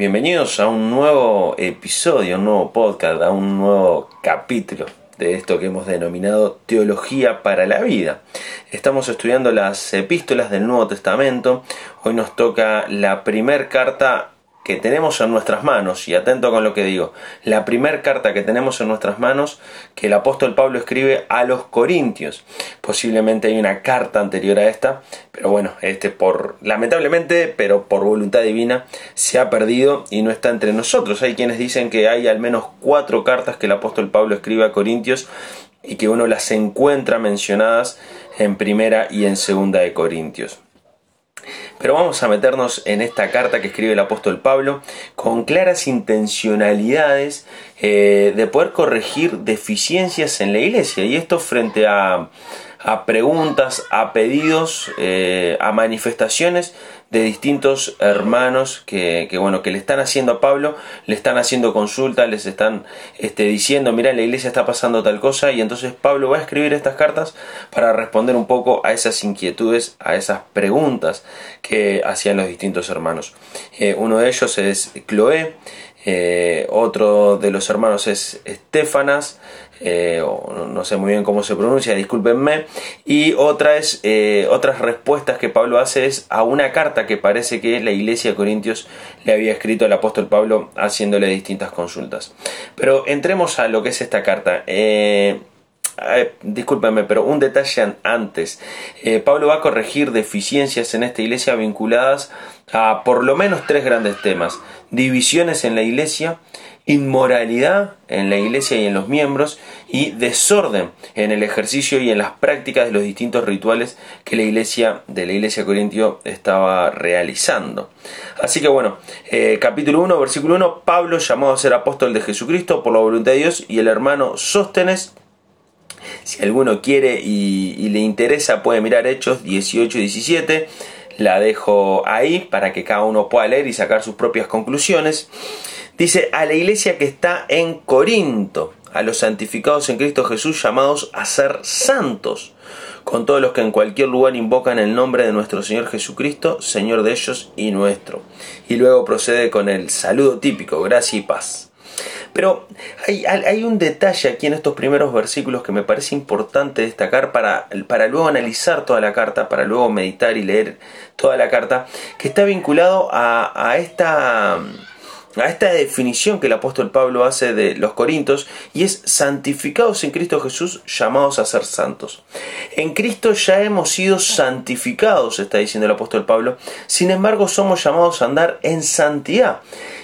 Bienvenidos a un nuevo episodio, un nuevo podcast, a un nuevo capítulo de esto que hemos denominado Teología para la Vida. Estamos estudiando las epístolas del Nuevo Testamento. Hoy nos toca la primer carta que tenemos en nuestras manos, y atento con lo que digo, la primera carta que tenemos en nuestras manos que el apóstol Pablo escribe a los Corintios. Posiblemente hay una carta anterior a esta, pero bueno, este por lamentablemente, pero por voluntad divina se ha perdido y no está entre nosotros. Hay quienes dicen que hay al menos cuatro cartas que el apóstol Pablo escribe a Corintios y que uno las encuentra mencionadas en primera y en segunda de Corintios. Pero vamos a meternos en esta carta que escribe el apóstol Pablo con claras intencionalidades eh, de poder corregir deficiencias en la iglesia. Y esto frente a, preguntas, a pedidos, eh, a manifestaciones de distintos hermanos que, bueno que le están haciendo a Pablo, le están haciendo consulta, les están este, diciendo, mira, la iglesia está pasando tal cosa, y entonces Pablo va a escribir estas cartas para responder un poco a esas inquietudes, a esas preguntas que hacían los distintos hermanos. Eh, uno de ellos es Cloé, eh, otro de los hermanos es Estefanas, eh, no sé muy bien cómo se pronuncia, discúlpenme. Y otra es, eh, otras respuestas que Pablo hace es a una carta que parece que la iglesia de Corintios le había escrito al apóstol Pablo haciéndole distintas consultas. Pero entremos a lo que es esta carta. discúlpenme, pero un detalle antes. Pablo va a corregir deficiencias en esta iglesia vinculadas a por lo menos tres grandes temas. Divisiones en la iglesia, inmoralidad en la iglesia y en los miembros y desorden en el ejercicio y en las prácticas de los distintos rituales que la iglesia de la iglesia corintio estaba realizando. Así que bueno, eh, capítulo 1, versículo 1, Pablo llamado a ser apóstol de Jesucristo por la voluntad de Dios y el hermano Sóstenes si alguno quiere y, y le interesa puede mirar Hechos 18 y 17 la dejo ahí para que cada uno pueda leer y sacar sus propias conclusiones. Dice, a la iglesia que está en Corinto, a los santificados en Cristo Jesús llamados a ser santos, con todos los que en cualquier lugar invocan el nombre de nuestro Señor Jesucristo, Señor de ellos y nuestro. Y luego procede con el saludo típico, gracia y paz. Pero hay, un detalle aquí en estos primeros versículos que me parece importante destacar para, para luego analizar toda la carta, para luego meditar y leer toda la carta, que está vinculado a, esta a esta definición que el apóstol Pablo hace de los corintos y es santificados en Cristo Jesús llamados a ser santos. En Cristo ya hemos sido santificados, está diciendo el apóstol Pablo, sin embargo somos llamados a andar en santidad.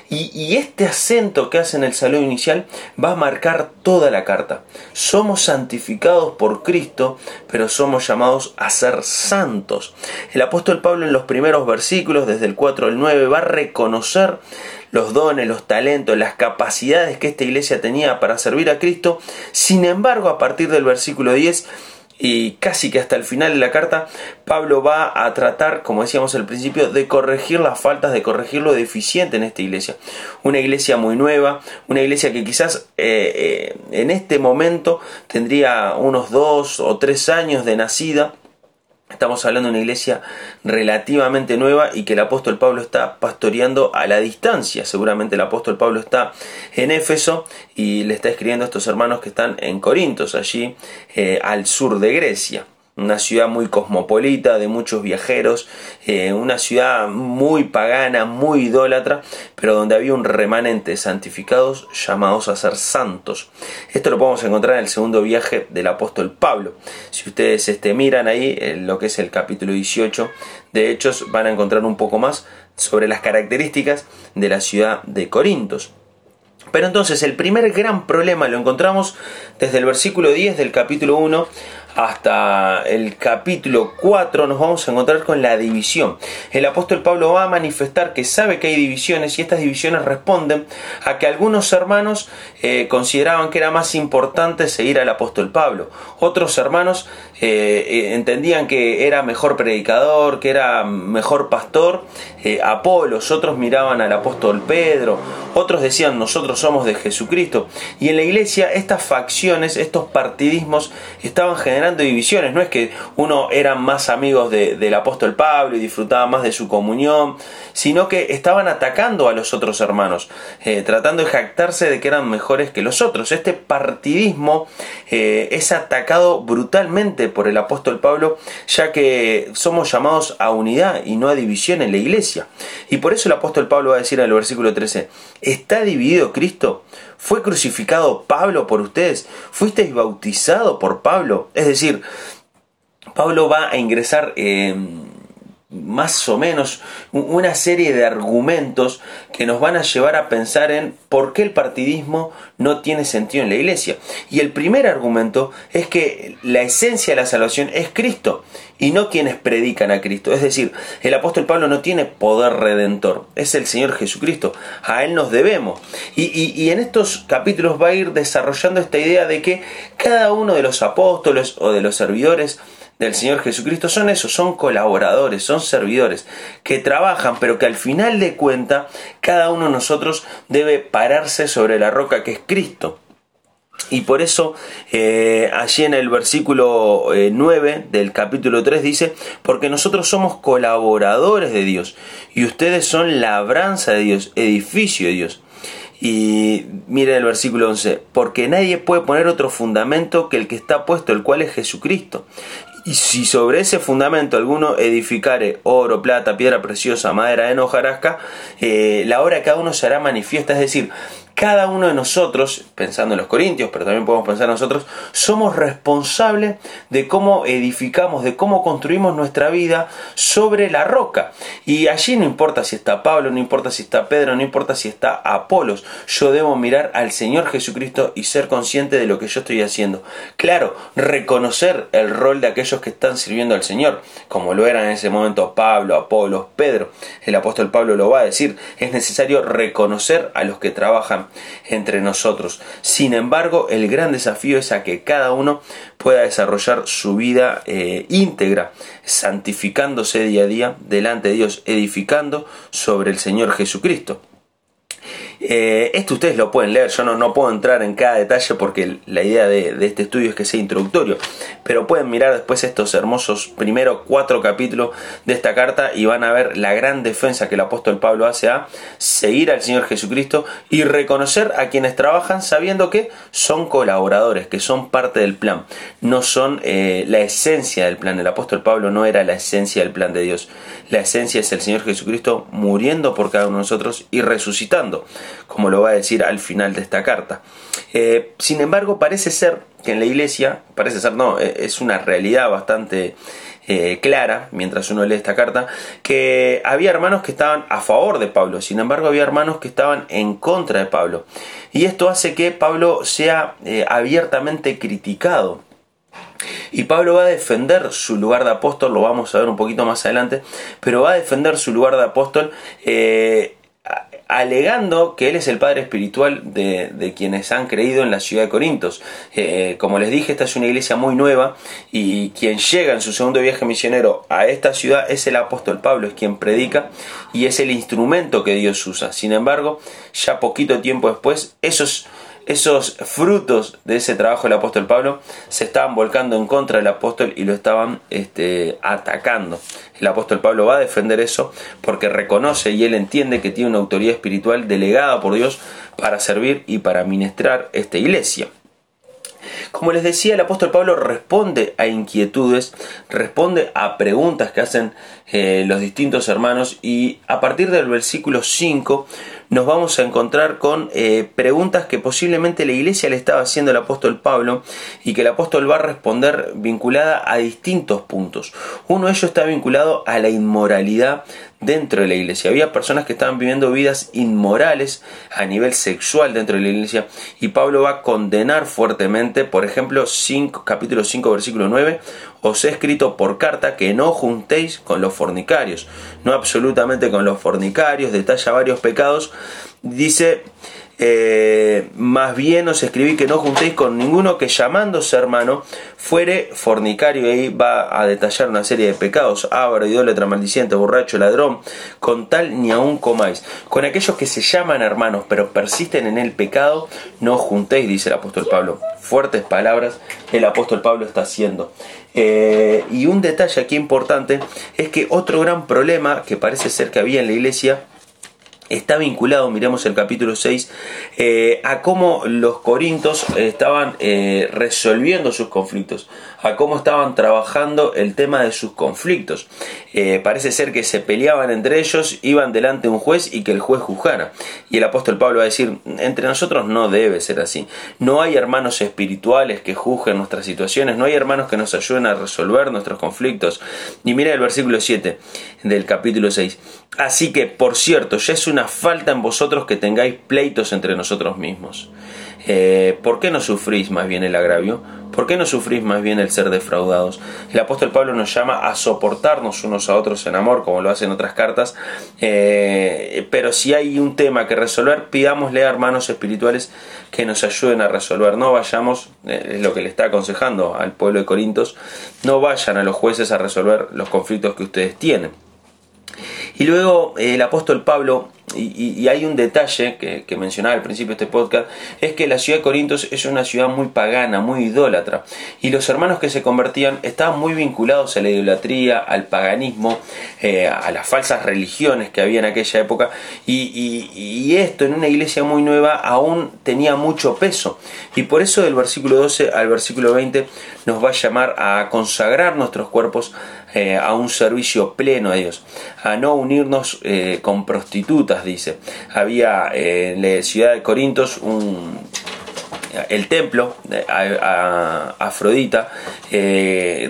Y, este acento que hace en el saludo inicial va a marcar toda la carta. Somos santificados por Cristo, pero somos llamados a ser santos. El apóstol Pablo en los primeros versículos, desde el 4 al 9, va a reconocer los dones, los talentos, las capacidades que esta iglesia tenía para servir a Cristo. Sin embargo, a partir del versículo 10, y casi que hasta el final de la carta, Pablo va a tratar, como decíamos al principio, de corregir las faltas, de corregir lo deficiente en esta iglesia. Una iglesia muy nueva, una iglesia que quizás eh, eh, en este momento tendría unos dos o tres años de nacida Estamos hablando de una iglesia relativamente nueva y que el apóstol Pablo está pastoreando a la distancia. Seguramente el apóstol Pablo está en Éfeso y le está escribiendo a estos hermanos que están en Corintos, allí eh, al sur de Grecia una ciudad muy cosmopolita, de muchos viajeros, eh, una ciudad muy pagana, muy idólatra, pero donde había un remanente de santificados llamados a ser santos. Esto lo podemos encontrar en el segundo viaje del apóstol Pablo. Si ustedes este, miran ahí lo que es el capítulo 18 de Hechos, van a encontrar un poco más sobre las características de la ciudad de Corintos. Pero entonces el primer gran problema lo encontramos desde el versículo 10 del capítulo 1 hasta el capítulo 4 nos vamos a encontrar con la división. El apóstol Pablo va a manifestar que sabe que hay divisiones y estas divisiones responden a que algunos hermanos eh, consideraban que era más importante seguir al apóstol Pablo. Otros hermanos eh, eh, entendían que era mejor predicador, que era mejor pastor Apolos. Otros miraban al apóstol Pedro otros decían nosotros somos de Jesucristo. Y en la iglesia estas facciones, estos partidismos estaban generando divisiones. No es que uno era más amigos del apóstol Pablo y disfrutaba más de su comunión, sino que estaban atacando a los otros hermanos, eh, tratando de jactarse de que eran mejores que los otros. Este partidismo eh, es atacado brutalmente por el apóstol Pablo, ya que somos llamados a unidad y no a división en la iglesia. Y por eso el apóstol Pablo va a decir en el versículo 13, ¿está dividido Cristo? ¿Fue crucificado Pablo por ustedes? ¿Fuisteis bautizado por Pablo? Es decir, Pablo va a ingresar en más o menos una serie de argumentos que nos van a llevar a pensar en por qué el partidismo no tiene sentido en la iglesia. Y el primer argumento es que la esencia de la salvación es Cristo y no quienes predican a Cristo. Es decir, el apóstol Pablo no tiene poder redentor, es el Señor Jesucristo, a Él nos debemos. Y, y en estos capítulos va a ir desarrollando esta idea de que cada uno de los apóstoles o de los servidores del Señor Jesucristo son esos, son colaboradores, son servidores que trabajan, pero que al final de cuenta cada uno de nosotros debe pararse sobre la roca que es Cristo. Y por eso eh, allí en el versículo 9 eh, del capítulo 3 dice, porque nosotros somos colaboradores de Dios y ustedes son labranza de Dios, edificio de Dios. Y mire el versículo 11, porque nadie puede poner otro fundamento que el que está puesto, el cual es Jesucristo. Y si sobre ese fundamento alguno edificare oro, plata, piedra preciosa, madera de hojarasca, eh, la obra cada uno será manifiesta. Es decir, cada uno de nosotros, pensando en los corintios, pero también podemos pensar nosotros, somos responsables de cómo edificamos, de cómo construimos nuestra vida sobre la roca. Y allí no importa si está Pablo, no importa si está Pedro, no importa si está Apolos, yo debo mirar al Señor Jesucristo y ser consciente de lo que yo estoy haciendo. Claro, reconocer el rol de aquellos que están sirviendo al Señor, como lo eran en ese momento Pablo, Apolos, Pedro. El apóstol Pablo lo va a decir, es necesario reconocer a los que trabajan entre nosotros. Sin embargo, el gran desafío es a que cada uno pueda desarrollar su vida eh, íntegra, santificándose día a día delante de Dios, edificando sobre el Señor Jesucristo. Eh, esto ustedes lo pueden leer, yo no, no, puedo entrar en cada detalle porque la idea de, este estudio es que sea introductorio, pero pueden mirar después estos hermosos primero cuatro capítulos de esta carta y van a ver la gran defensa que el apóstol Pablo hace a seguir al Señor Jesucristo y reconocer a quienes trabajan sabiendo que son colaboradores, que son parte del plan, no son eh, la esencia del plan. El apóstol Pablo no era la esencia del plan de Dios, la esencia es el Señor Jesucristo muriendo por cada uno de nosotros y resucitando como lo va a decir al final de esta carta. Eh, sin embargo, parece ser que en la iglesia, parece ser no, eh, es una realidad bastante eh, clara, mientras uno lee esta carta, que había hermanos que estaban a favor de Pablo, sin embargo había hermanos que estaban en contra de Pablo. Y esto hace que Pablo sea abiertamente criticado. Y Pablo va a defender su lugar de apóstol, lo vamos a ver un poquito más adelante, pero va a defender su lugar de apóstol alegando que él es el padre espiritual de, quienes han creído en la ciudad de Corintos. Eh, como les dije, esta es una iglesia muy nueva y quien llega en su segundo viaje misionero a esta ciudad es el apóstol Pablo, es quien predica y es el instrumento que Dios usa. Sin embargo, ya poquito tiempo después, esos esos frutos de ese trabajo del apóstol Pablo se estaban volcando en contra del apóstol y lo estaban este, atacando. El apóstol Pablo va a defender eso porque reconoce y él entiende que tiene una autoridad espiritual delegada por Dios para servir y para ministrar esta iglesia. Como les decía, el apóstol Pablo responde a inquietudes, responde a preguntas que hacen eh, los distintos hermanos y a partir del versículo 5 nos vamos a encontrar con eh, preguntas que posiblemente la iglesia le estaba haciendo al apóstol Pablo y que el apóstol va a responder vinculada a distintos puntos. Uno de ellos está vinculado a la inmoralidad dentro de la iglesia. Había personas que estaban viviendo vidas inmorales a nivel sexual dentro de la iglesia. Y Pablo va a condenar fuertemente, por ejemplo, 5, capítulo 5, versículo 9, os he escrito por carta que no juntéis con los fornicarios, no absolutamente con los fornicarios, detalla varios pecados, dice eh, más bien os escribí que no juntéis con ninguno que llamándose hermano fuere fornicario. Y ahí va a detallar una serie de pecados: ábaro, idólatra, maldiciente, borracho, ladrón. Con tal ni aún comáis. Con aquellos que se llaman hermanos pero persisten en el pecado, no juntéis, dice el apóstol Pablo. Fuertes palabras el apóstol Pablo está haciendo. Eh, y un detalle aquí importante es que otro gran problema que parece ser que había en la iglesia está vinculado, miremos el capítulo 6, eh, a cómo los corintos estaban eh, resolviendo sus conflictos, a cómo estaban trabajando el tema de sus conflictos. Eh, parece ser que se peleaban entre ellos, iban delante de un juez y que el juez juzgara. Y el apóstol Pablo va a decir, entre nosotros no debe ser así. No hay hermanos espirituales que juzguen nuestras situaciones, no hay hermanos que nos ayuden a resolver nuestros conflictos. Y mira el versículo 7 del capítulo 6. Así que, por cierto, ya es una falta en vosotros que tengáis pleitos entre nosotros mismos. Eh, ¿Por qué no sufrís más bien el agravio? ¿Por qué no sufrís más bien el ser defraudados? El apóstol Pablo nos llama a soportarnos unos a otros en amor, como lo hace en otras cartas, eh, pero si hay un tema que resolver, pidámosle a hermanos espirituales que nos ayuden a resolver. No vayamos, eh, es lo que le está aconsejando al pueblo de Corintios, no vayan a los jueces a resolver los conflictos que ustedes tienen. Y luego el apóstol Pablo y, hay un detalle que, mencionaba al principio de este podcast, es que la ciudad de Corintios es una ciudad muy pagana, muy idólatra, y los hermanos que se convertían estaban muy vinculados a la idolatría, al paganismo, eh, a las falsas religiones que había en aquella época, y, esto en una iglesia muy nueva aún tenía mucho peso, y por eso del versículo 12 al versículo 20 nos va a llamar a consagrar nuestros cuerpos eh, a un servicio pleno a Dios, a no unirnos eh, con prostitutas, dice. Había eh, en la ciudad de Corintios un, el templo a, Afrodita,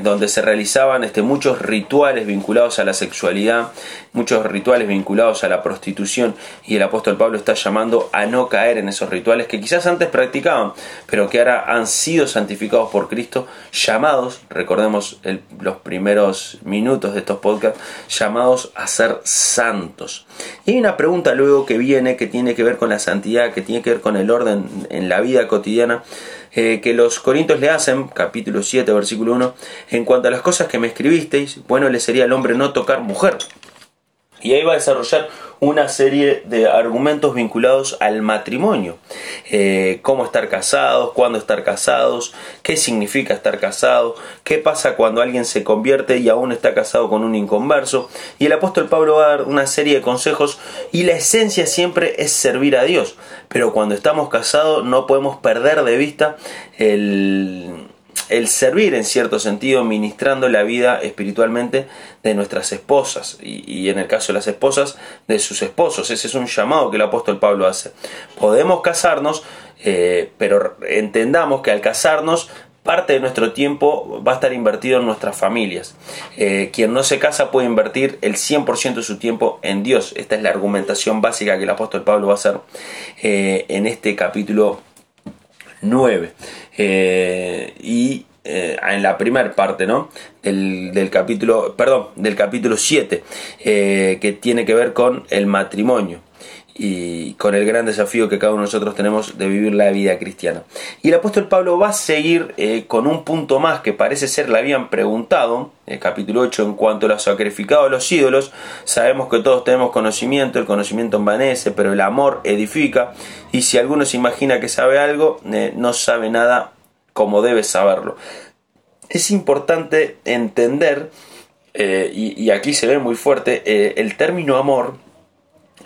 donde se realizaban este, muchos rituales vinculados a la sexualidad, muchos rituales vinculados a la prostitución, y el apóstol Pablo está llamando a no caer en esos rituales que quizás antes practicaban, pero que ahora han sido santificados por Cristo, llamados, recordemos los primeros minutos de estos podcasts, llamados a ser santos. Y hay una pregunta luego que viene que tiene que ver con la santidad, que tiene que ver con el orden en la vida cotidiana eh, que los Corintios le hacen, capítulo 7, versículo 1, en cuanto a las cosas que me escribisteis, bueno le sería al hombre no tocar mujer. Y ahí va a desarrollar una serie de argumentos vinculados al matrimonio. Eh, cómo estar casados, cuándo estar casados, qué significa estar casado, qué pasa cuando alguien se convierte y aún está casado con un inconverso. Y el apóstol Pablo va a dar una serie de consejos y la esencia siempre es servir a Dios. Pero cuando estamos casados no podemos perder de vista el el servir en cierto sentido, ministrando la vida espiritualmente de nuestras esposas y, en el caso de las esposas, de sus esposos. Ese es un llamado que el apóstol Pablo hace. Podemos casarnos, eh, pero entendamos que al casarnos parte de nuestro tiempo va a estar invertido en nuestras familias. Eh, quien no se casa puede invertir el 100% de su tiempo en Dios. Esta es la argumentación básica que el apóstol Pablo va a hacer eh, en este capítulo 9. Eh, y eh, en la primera parte ¿no? del, capítulo, perdón, del capítulo 7, eh, que tiene que ver con el matrimonio y con el gran desafío que cada uno de nosotros tenemos de vivir la vida cristiana. Y el apóstol Pablo va a seguir eh, con un punto más que parece ser le habían preguntado, el capítulo 8, en cuanto a los sacrificados los ídolos. Sabemos que todos tenemos conocimiento, el conocimiento envanece, pero el amor edifica. Y si alguno se imagina que sabe algo, eh, no sabe nada como debe saberlo. Es importante entender, eh, y, aquí se ve muy fuerte, el término amor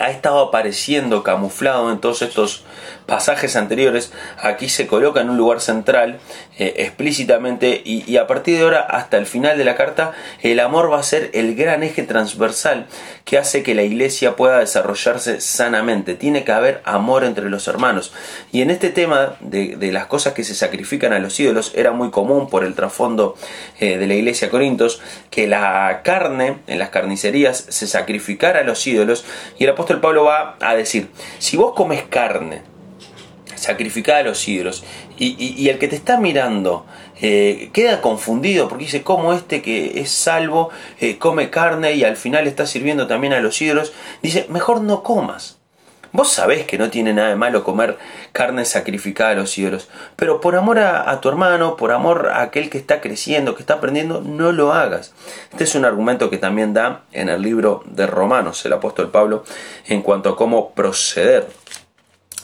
ha estado apareciendo camuflado en todos estos pasajes anteriores, aquí se coloca en un lugar central eh, explícitamente y, a partir de ahora hasta el final de la carta el amor va a ser el gran eje transversal que hace que la iglesia pueda desarrollarse sanamente. Tiene que haber amor entre los hermanos. Y en este tema de, las cosas que se sacrifican a los ídolos era muy común por el trasfondo eh, de la iglesia Corintios que la carne en las carnicerías se sacrificara a los ídolos y el apóstol Pablo va a decir, si vos comes carne, sacrificada a los ídolos, y, el que te está mirando eh, queda confundido porque dice, ¿cómo este que es salvo eh, come carne y al final está sirviendo también a los ídolos? Dice, mejor no comas. Vos sabés que no tiene nada de malo comer carne sacrificada a los ídolos, pero por amor a, tu hermano, por amor a aquel que está creciendo, que está aprendiendo, no lo hagas. Este es un argumento que también da en el libro de Romanos el apóstol Pablo en cuanto a cómo proceder.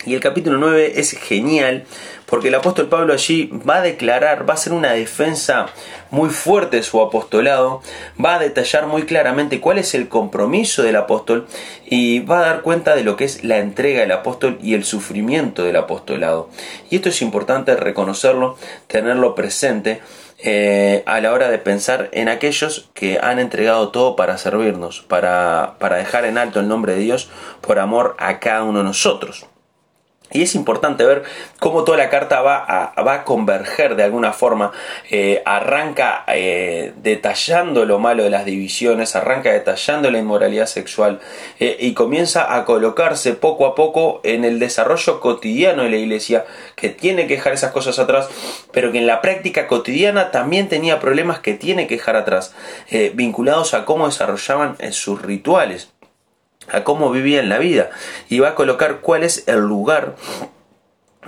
Y el capítulo 9 es genial porque el apóstol Pablo allí va a declarar, va a hacer una defensa muy fuerte de su apostolado, va a detallar muy claramente cuál es el compromiso del apóstol y va a dar cuenta de lo que es la entrega del apóstol y el sufrimiento del apostolado. Y esto es importante reconocerlo, tenerlo presente. Eh, a la hora de pensar en aquellos que han entregado todo para servirnos, para, para dejar en alto el nombre de Dios por amor a cada uno de nosotros. Y es importante ver cómo toda la carta va a, va converger de alguna forma. Eh, arranca eh, detallando lo malo de las divisiones, arranca detallando la inmoralidad sexual eh, y comienza a colocarse poco a poco en el desarrollo cotidiano de la iglesia, que tiene que dejar esas cosas atrás, pero que en la práctica cotidiana también tenía problemas que tiene que dejar atrás, vinculados a cómo desarrollaban sus rituales a cómo vivían la vida y va a colocar cuál es el lugar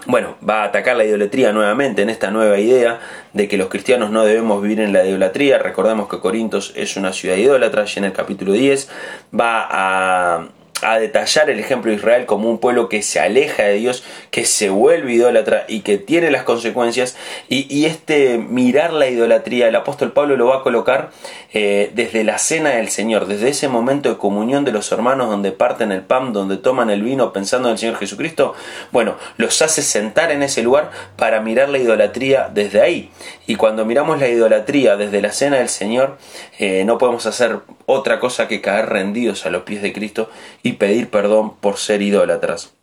bueno, va a atacar la idolatría nuevamente en esta nueva idea de que los cristianos no debemos vivir en la idolatría. Recordemos que Corintos es una ciudad idólatra, y en el capítulo 10 va a a detallar el ejemplo de Israel como un pueblo que se aleja de Dios, que se vuelve idólatra y que tiene las consecuencias. Y, este mirar la idolatría, el apóstol Pablo lo va a colocar eh, desde la cena del Señor, desde ese momento de comunión de los hermanos donde parten el pan, donde toman el vino pensando en el Señor Jesucristo. Bueno, los hace sentar en ese lugar para mirar la idolatría desde ahí. Y cuando miramos la idolatría desde la cena del Señor, eh, no podemos hacer otra cosa que caer rendidos a los pies de Cristo y pedir perdón por ser idólatras.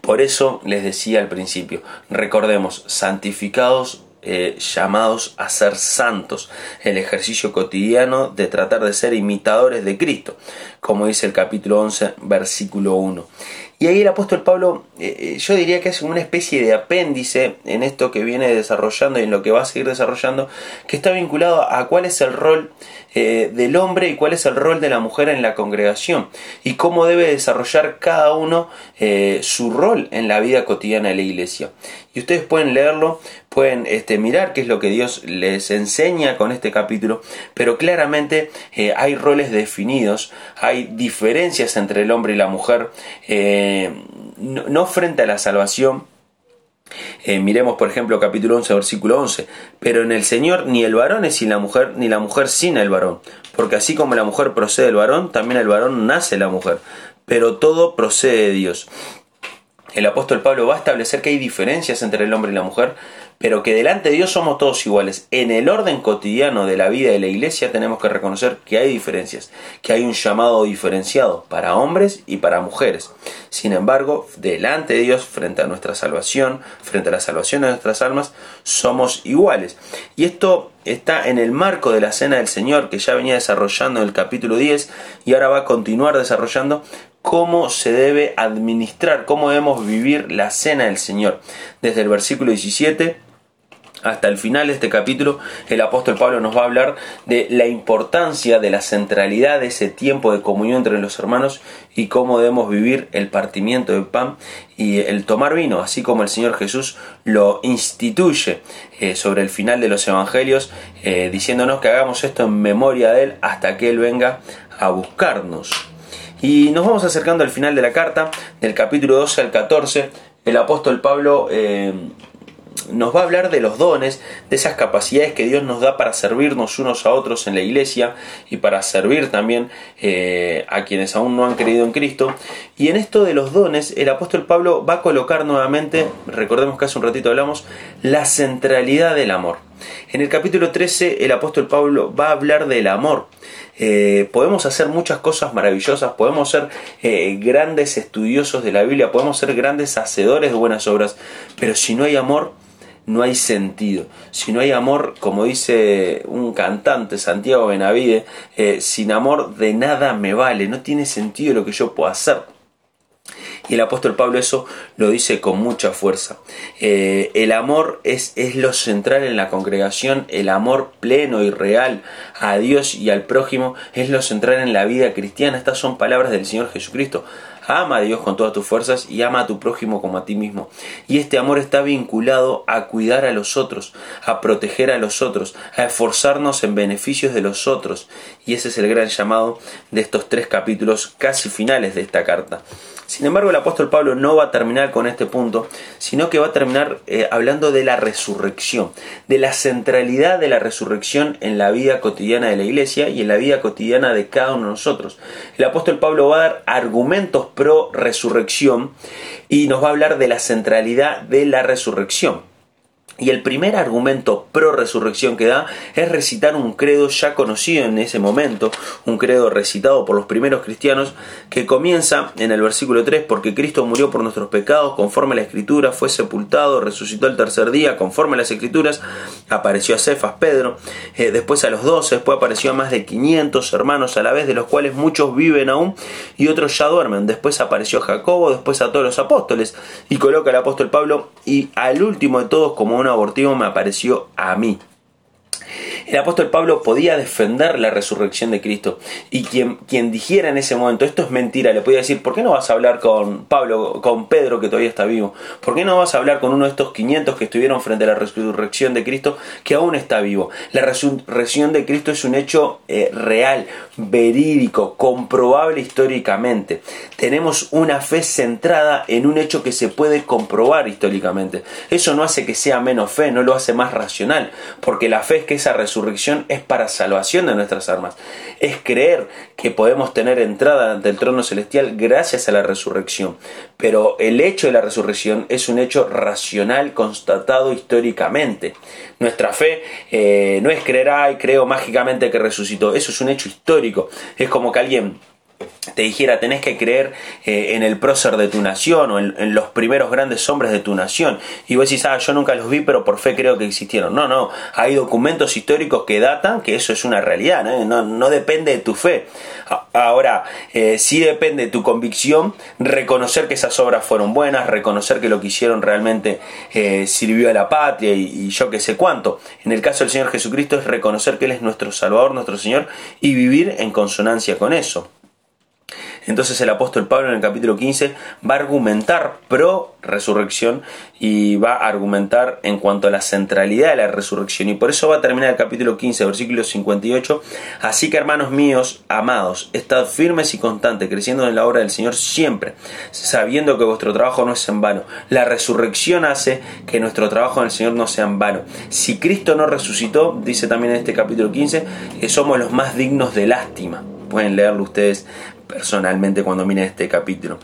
Por eso les decía al principio, recordemos, santificados eh, llamados a ser santos, el ejercicio cotidiano de tratar de ser imitadores de Cristo, como dice el capítulo 11, versículo 1. Y ahí el apóstol Pablo, eh, eh, yo diría que es una especie de apéndice en esto que viene desarrollando y en lo que va a seguir desarrollando, que está vinculado a cuál es el rol eh, del hombre y cuál es el rol de la mujer en la congregación y cómo debe desarrollar cada uno su rol en la vida cotidiana de la iglesia. Y ustedes pueden leerlo, pueden este, mirar qué es lo que Dios les enseña con este capítulo, pero claramente hay roles definidos, hay diferencias entre el hombre y la mujer no, frente a la salvación, eh, miremos por ejemplo capítulo 11 versículo 11, pero en el Señor ni el varón es sin la mujer, ni la mujer sin el varón, porque así como la mujer procede del varón, también el varón nace la mujer, pero todo procede de Dios. El apóstol Pablo va a establecer que hay diferencias entre el hombre y la mujer, pero que delante de Dios somos todos iguales. En el orden cotidiano de la vida de la iglesia tenemos que reconocer que hay diferencias, que hay un llamado diferenciado para hombres y para mujeres. Sin embargo, delante de Dios, frente a nuestra salvación, frente a la salvación de nuestras almas, somos iguales. Y esto está en el marco de la cena del Señor que ya venía desarrollando en el capítulo 10 y ahora va a continuar desarrollando cómo se debe administrar, cómo debemos vivir la cena del Señor. Desde el versículo 17 hasta el final de este capítulo, el apóstol Pablo nos va a hablar de la importancia de la centralidad de ese tiempo de comunión entre los hermanos y cómo debemos vivir el partimiento del pan y el tomar vino, así como el Señor Jesús lo instituye eh, sobre el final de los evangelios, eh, diciéndonos que hagamos esto en memoria de Él hasta que Él venga a buscarnos. Y nos vamos acercando al final de la carta, del capítulo 12 al 14. El apóstol Pablo eh, nos va a hablar de los dones, de esas capacidades que Dios nos da para servirnos unos a otros en la iglesia y para servir también eh, a quienes aún no han creído en Cristo. Y en esto de los dones, el apóstol Pablo va a colocar nuevamente, recordemos que hace un ratito hablamos, la centralidad del amor. En el capítulo 13 el apóstol Pablo va a hablar del amor. Eh, podemos hacer muchas cosas maravillosas, podemos ser eh, grandes estudiosos de la Biblia, podemos ser grandes hacedores de buenas obras, pero si no hay amor, no hay sentido. Si no hay amor, como dice un cantante, Santiago Benavide, eh, sin amor de nada me vale, no tiene sentido lo que yo pueda hacer. Y el apóstol Pablo eso lo dice con mucha fuerza. Eh, el amor es, es lo central en la congregación, el amor pleno y real a Dios y al prójimo es lo central en la vida cristiana. Estas son palabras del Señor Jesucristo. Ama a Dios con todas tus fuerzas y ama a tu prójimo como a ti mismo. Y este amor está vinculado a cuidar a los otros, a proteger a los otros, a esforzarnos en beneficios de los otros. Y ese es el gran llamado de estos tres capítulos casi finales de esta carta. Sin embargo, apóstol Pablo no va a terminar con este punto, sino que va a terminar eh, hablando de la resurrección, de la centralidad de la resurrección en la vida cotidiana de la iglesia y en la vida cotidiana de cada uno de nosotros. El apóstol Pablo va a dar argumentos pro resurrección y nos va a hablar de la centralidad de la resurrección. Y el primer argumento pro resurrección que da es recitar un credo ya conocido en ese momento, un credo recitado por los primeros cristianos, que comienza en el versículo 3, porque Cristo murió por nuestros pecados conforme a la escritura, fue sepultado, resucitó el tercer día conforme a las escrituras, apareció a Cefas, Pedro, eh, después a los doce, después apareció a más de 500 hermanos a la vez, de los cuales muchos viven aún y otros ya duermen, después apareció a Jacobo, después a todos los apóstoles, y coloca el apóstol Pablo, y al último de todos como una abortivo me apareció a mí. El apóstol Pablo podía defender la resurrección de Cristo y quien, quien dijera en ese momento esto es mentira, le podía decir, ¿por qué no vas a hablar con Pablo, con Pedro que todavía está vivo? ¿Por qué no vas a hablar con uno de estos 500 que estuvieron frente a la resurrección de Cristo que aún está vivo? La resurrección de Cristo es un hecho eh, real, verídico, comprobable históricamente. Tenemos una fe centrada en un hecho que se puede comprobar históricamente. Eso no hace que sea menos fe, no lo hace más racional, porque la fe es que esa resurrección es para salvación de nuestras almas. Es creer que podemos tener entrada ante el trono celestial gracias a la resurrección. Pero el hecho de la resurrección es un hecho racional constatado históricamente. Nuestra fe eh, no es creer, ay, creo mágicamente que resucitó. Eso es un hecho histórico. Es como que alguien te dijera tenés que creer eh, en el prócer de tu nación o en, los primeros grandes hombres de tu nación y vos decís, ah, yo nunca los vi pero por fe creo que existieron. No, no, hay documentos históricos que datan que eso es una realidad, no, no, depende de tu fe. Ahora, eh, sí depende de tu convicción reconocer que esas obras fueron buenas, reconocer que lo que hicieron realmente eh, sirvió a la patria y, y yo que sé cuánto. En el caso del Señor Jesucristo es reconocer que Él es nuestro Salvador, nuestro Señor y vivir en consonancia con eso. Entonces el apóstol Pablo en el capítulo 15 va a argumentar pro resurrección y va a argumentar en cuanto a la centralidad de la resurrección. Y por eso va a terminar el capítulo 15, versículo 58. Así que hermanos míos, amados, estad firmes y constantes, creciendo en la obra del Señor siempre, sabiendo que vuestro trabajo no es en vano. La resurrección hace que nuestro trabajo en el Señor no sea en vano. Si Cristo no resucitó, dice también en este capítulo 15, que somos los más dignos de lástima. Pueden leerlo ustedes personalmente cuando miren este capítulo.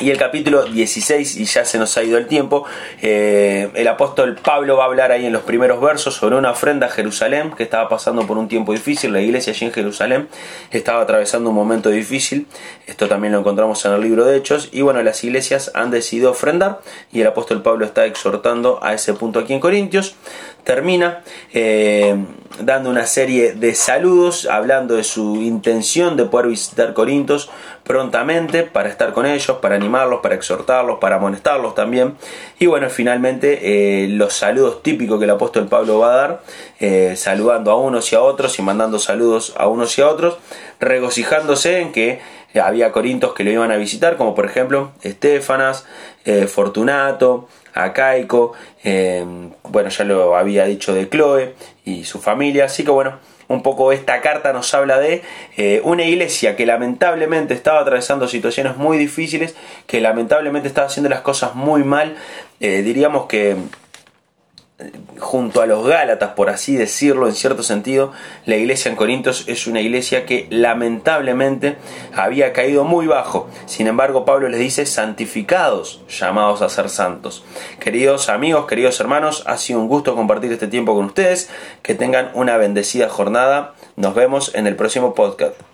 Y el capítulo 16, y ya se nos ha ido el tiempo, eh, el apóstol Pablo va a hablar ahí en los primeros versos sobre una ofrenda a Jerusalén, que estaba pasando por un tiempo difícil, la iglesia allí en Jerusalén estaba atravesando un momento difícil, esto también lo encontramos en el libro de Hechos, y bueno, las iglesias han decidido ofrendar, y el apóstol Pablo está exhortando a ese punto aquí en Corintios, termina eh, dando una serie de saludos, hablando de su intención de poder visitar Corintios prontamente para estar con ellos, para animarlos, para exhortarlos, para amonestarlos también. Y bueno, finalmente eh, los saludos típicos que el apóstol Pablo va a dar, eh, saludando a unos y a otros y mandando saludos a unos y a otros, regocijándose en que había corintos que lo iban a visitar, como por ejemplo Estefanas, Fortunato, Acaico, eh, bueno, ya lo había dicho de Chloe y su familia, así que bueno, un poco esta carta nos habla de eh, una iglesia que lamentablemente estaba atravesando situaciones muy difíciles, que lamentablemente estaba haciendo las cosas muy mal, eh, diríamos que junto a los Gálatas, por así decirlo, en cierto sentido, la iglesia en Corintios es una iglesia que lamentablemente había caído muy bajo. Sin embargo, Pablo les dice santificados, llamados a ser santos. Queridos amigos, queridos hermanos, ha sido un gusto compartir este tiempo con ustedes. Que tengan una bendecida jornada. Nos vemos en el próximo podcast.